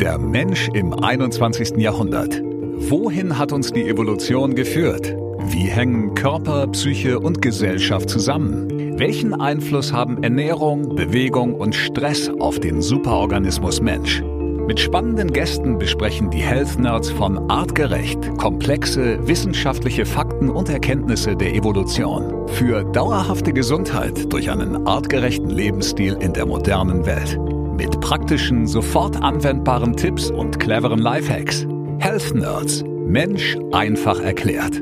Der Mensch im 21. Jahrhundert. Wohin hat uns die Evolution geführt? Wie hängen Körper, Psyche und Gesellschaft zusammen? Welchen Einfluss haben Ernährung, Bewegung und Stress auf den Superorganismus Mensch? Mit spannenden Gästen besprechen die Health Nerds von Artgerecht komplexe wissenschaftliche Fakten und Erkenntnisse der Evolution für dauerhafte Gesundheit durch einen artgerechten Lebensstil in der modernen Welt. Mit praktischen, sofort anwendbaren Tipps und cleveren Lifehacks. Health Nerds. Mensch einfach erklärt.